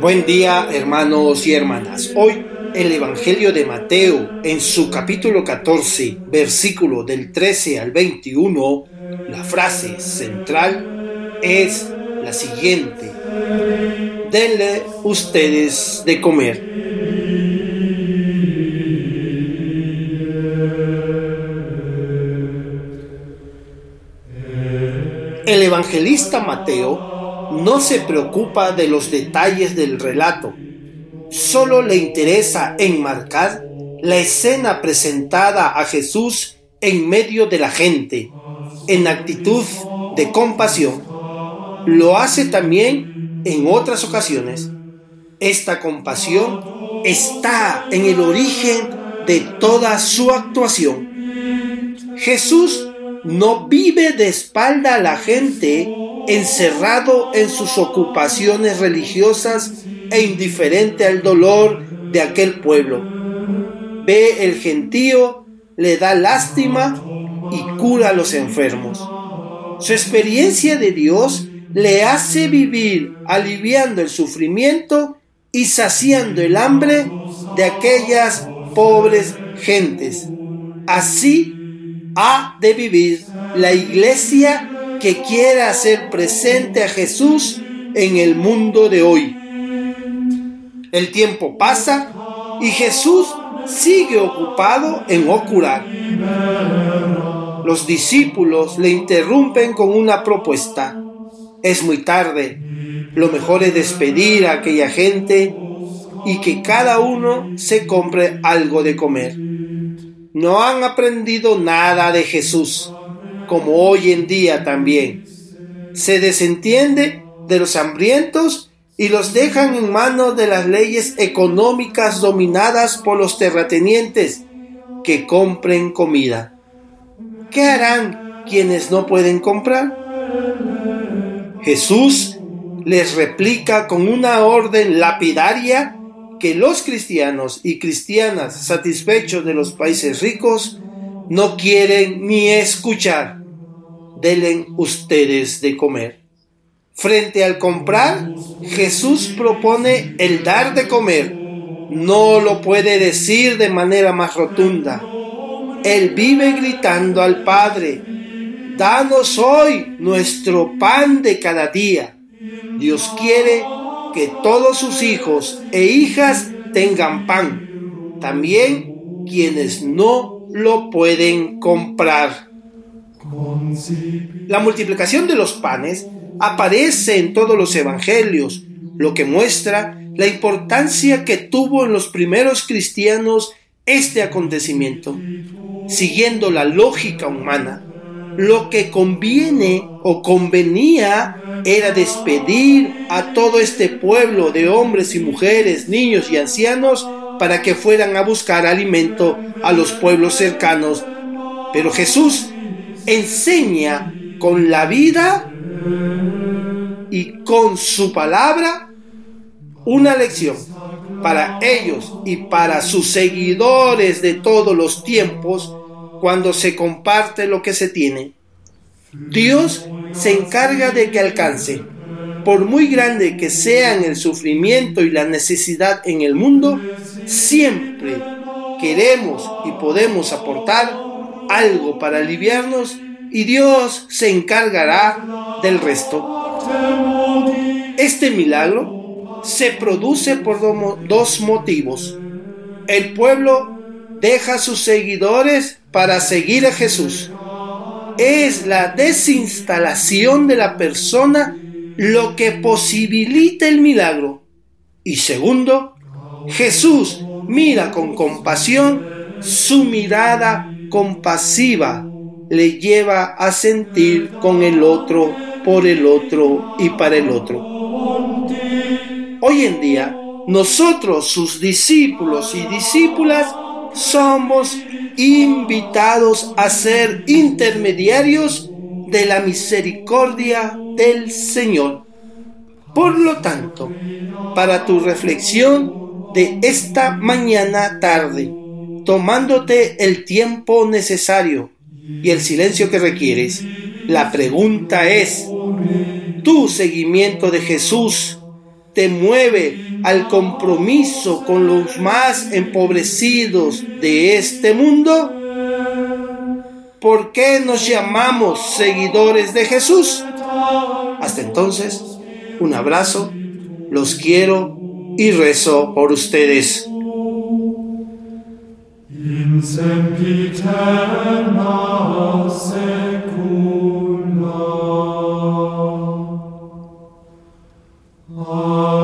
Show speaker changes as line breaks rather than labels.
Buen día hermanos y hermanas. Hoy el Evangelio de Mateo en su capítulo 14, versículo del 13 al 21, la frase central es la siguiente. Denle ustedes de comer. El evangelista Mateo no se preocupa de los detalles del relato, solo le interesa enmarcar la escena presentada a Jesús en medio de la gente, en actitud de compasión. Lo hace también en otras ocasiones. Esta compasión está en el origen de toda su actuación. Jesús no vive de espalda a la gente encerrado en sus ocupaciones religiosas e indiferente al dolor de aquel pueblo. Ve el gentío, le da lástima y cura a los enfermos. Su experiencia de Dios le hace vivir aliviando el sufrimiento y saciando el hambre de aquellas pobres gentes. Así ha de vivir la iglesia que quiera hacer presente a Jesús en el mundo de hoy. El tiempo pasa y Jesús sigue ocupado en ocurar. Los discípulos le interrumpen con una propuesta. Es muy tarde. Lo mejor es despedir a aquella gente y que cada uno se compre algo de comer. No han aprendido nada de Jesús como hoy en día también. Se desentiende de los hambrientos y los dejan en manos de las leyes económicas dominadas por los terratenientes que compren comida. ¿Qué harán quienes no pueden comprar? Jesús les replica con una orden lapidaria que los cristianos y cristianas satisfechos de los países ricos no quieren ni escuchar. Delen ustedes de comer. Frente al comprar, Jesús propone el dar de comer. No lo puede decir de manera más rotunda. Él vive gritando al Padre, danos hoy nuestro pan de cada día. Dios quiere que todos sus hijos e hijas tengan pan, también quienes no lo pueden comprar. La multiplicación de los panes aparece en todos los evangelios, lo que muestra la importancia que tuvo en los primeros cristianos este acontecimiento. Siguiendo la lógica humana, lo que conviene o convenía era despedir a todo este pueblo de hombres y mujeres, niños y ancianos para que fueran a buscar alimento a los pueblos cercanos. Pero Jesús enseña con la vida y con su palabra una lección para ellos y para sus seguidores de todos los tiempos cuando se comparte lo que se tiene. Dios se encarga de que alcance por muy grande que sean el sufrimiento y la necesidad en el mundo, siempre queremos y podemos aportar algo para aliviarnos y Dios se encargará del resto. Este milagro se produce por dos motivos. El pueblo deja a sus seguidores para seguir a Jesús. Es la desinstalación de la persona lo que posibilita el milagro. Y segundo, Jesús mira con compasión su mirada compasiva le lleva a sentir con el otro, por el otro y para el otro. Hoy en día, nosotros, sus discípulos y discípulas, somos invitados a ser intermediarios de la misericordia del Señor. Por lo tanto, para tu reflexión de esta mañana tarde, tomándote el tiempo necesario y el silencio que requieres, la pregunta es, ¿tu seguimiento de Jesús te mueve al compromiso con los más empobrecidos de este mundo? ¿Por qué nos llamamos seguidores de Jesús? Hasta entonces, un abrazo, los quiero y rezo por ustedes. in sempiterna secula. Amen.